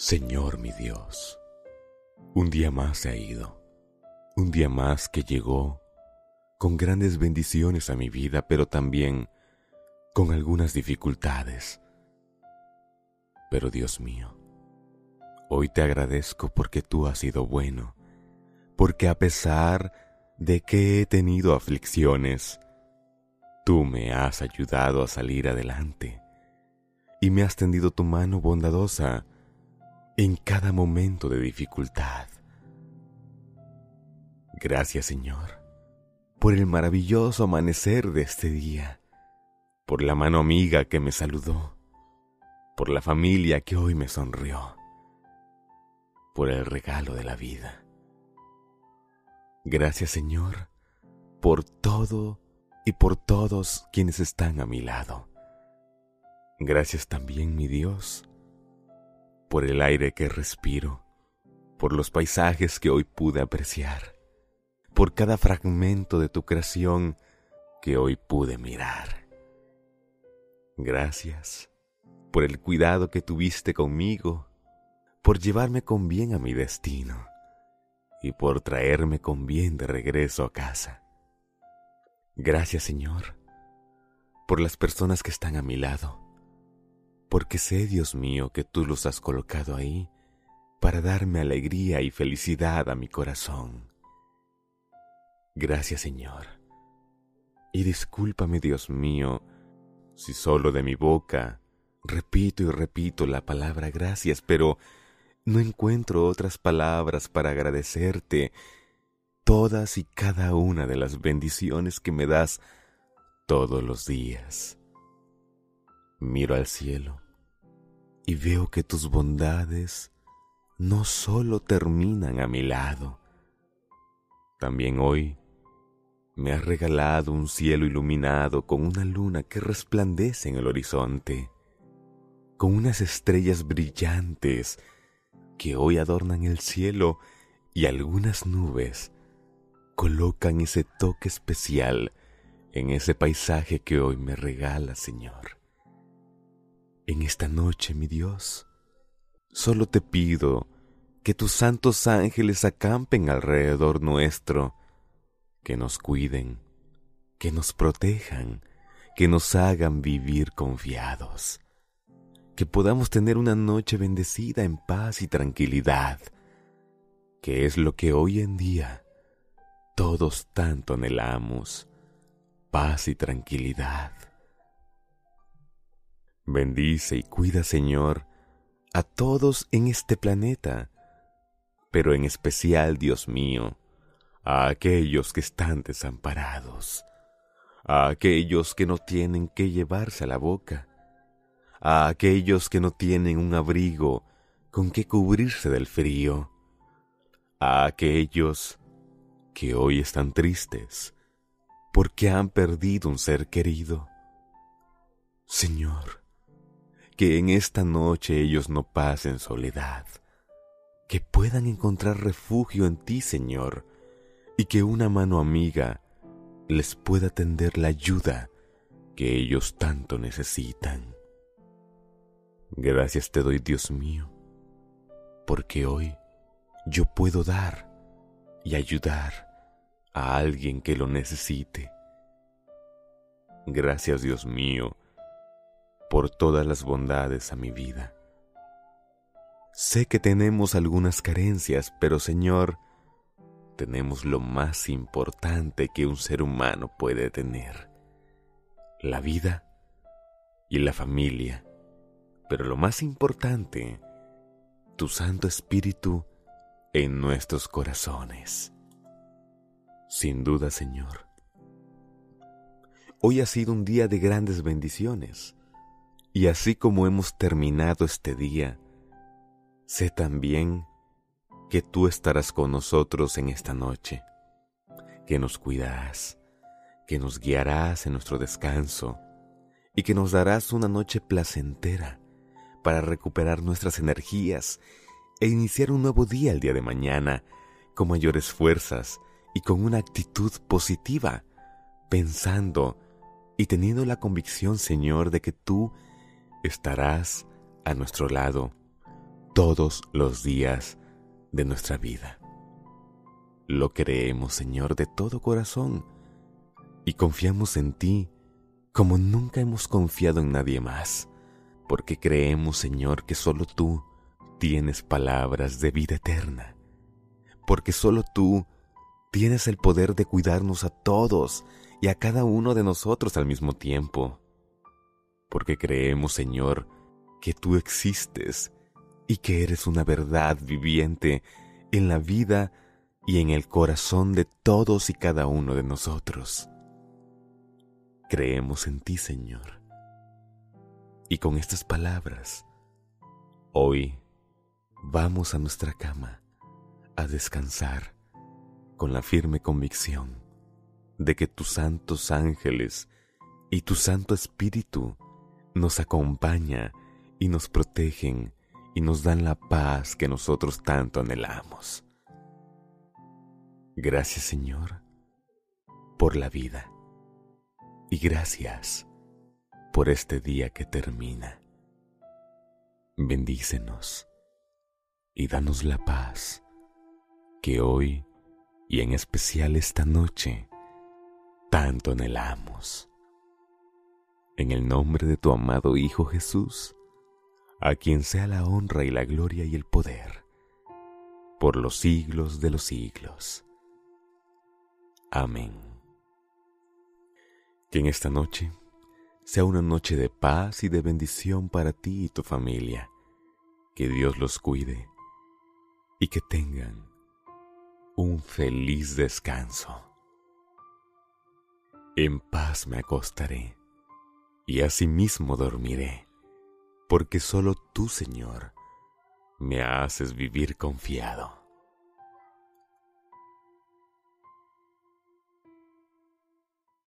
Señor mi Dios, un día más se ha ido, un día más que llegó con grandes bendiciones a mi vida, pero también con algunas dificultades. Pero Dios mío, hoy te agradezco porque tú has sido bueno, porque a pesar de que he tenido aflicciones, tú me has ayudado a salir adelante y me has tendido tu mano bondadosa en cada momento de dificultad. Gracias Señor por el maravilloso amanecer de este día, por la mano amiga que me saludó, por la familia que hoy me sonrió, por el regalo de la vida. Gracias Señor por todo y por todos quienes están a mi lado. Gracias también mi Dios por el aire que respiro, por los paisajes que hoy pude apreciar, por cada fragmento de tu creación que hoy pude mirar. Gracias por el cuidado que tuviste conmigo, por llevarme con bien a mi destino y por traerme con bien de regreso a casa. Gracias Señor por las personas que están a mi lado porque sé, Dios mío, que tú los has colocado ahí para darme alegría y felicidad a mi corazón. Gracias, Señor. Y discúlpame, Dios mío, si solo de mi boca repito y repito la palabra gracias, pero no encuentro otras palabras para agradecerte todas y cada una de las bendiciones que me das todos los días. Miro al cielo y veo que tus bondades no solo terminan a mi lado, también hoy me has regalado un cielo iluminado con una luna que resplandece en el horizonte, con unas estrellas brillantes que hoy adornan el cielo y algunas nubes colocan ese toque especial en ese paisaje que hoy me regala, Señor. En esta noche, mi Dios, solo te pido que tus santos ángeles acampen alrededor nuestro, que nos cuiden, que nos protejan, que nos hagan vivir confiados, que podamos tener una noche bendecida en paz y tranquilidad, que es lo que hoy en día todos tanto anhelamos, paz y tranquilidad. Bendice y cuida, Señor, a todos en este planeta, pero en especial, Dios mío, a aquellos que están desamparados, a aquellos que no tienen que llevarse a la boca, a aquellos que no tienen un abrigo con que cubrirse del frío, a aquellos que hoy están tristes porque han perdido un ser querido. Señor, que en esta noche ellos no pasen soledad, que puedan encontrar refugio en ti, Señor, y que una mano amiga les pueda tender la ayuda que ellos tanto necesitan. Gracias te doy, Dios mío, porque hoy yo puedo dar y ayudar a alguien que lo necesite. Gracias, Dios mío, por todas las bondades a mi vida. Sé que tenemos algunas carencias, pero Señor, tenemos lo más importante que un ser humano puede tener, la vida y la familia, pero lo más importante, tu Santo Espíritu en nuestros corazones. Sin duda, Señor, hoy ha sido un día de grandes bendiciones y así como hemos terminado este día, sé también que tú estarás con nosotros en esta noche, que nos cuidarás, que nos guiarás en nuestro descanso y que nos darás una noche placentera para recuperar nuestras energías e iniciar un nuevo día el día de mañana con mayores fuerzas y con una actitud positiva, pensando y teniendo la convicción, Señor, de que tú estarás a nuestro lado todos los días de nuestra vida. Lo creemos, Señor, de todo corazón y confiamos en ti como nunca hemos confiado en nadie más, porque creemos, Señor, que solo tú tienes palabras de vida eterna, porque solo tú tienes el poder de cuidarnos a todos y a cada uno de nosotros al mismo tiempo, porque creemos, Señor, que tú existes y que eres una verdad viviente en la vida y en el corazón de todos y cada uno de nosotros. Creemos en ti, Señor. Y con estas palabras, hoy vamos a nuestra cama a descansar con la firme convicción de que tus santos ángeles y tu Santo Espíritu nos acompaña y nos protegen y nos dan la paz que nosotros tanto anhelamos. Gracias Señor por la vida y gracias por este día que termina. Bendícenos y danos la paz que hoy y en especial esta noche tanto anhelamos. En el nombre de tu amado Hijo Jesús, a quien sea la honra y la gloria y el poder, por los siglos de los siglos. Amén que en esta noche sea una noche de paz y de bendición para ti y tu familia. Que Dios los cuide y que tengan un feliz descanso. En paz me acostaré y asimismo dormiré, porque solo tú, Señor, me haces vivir confiado.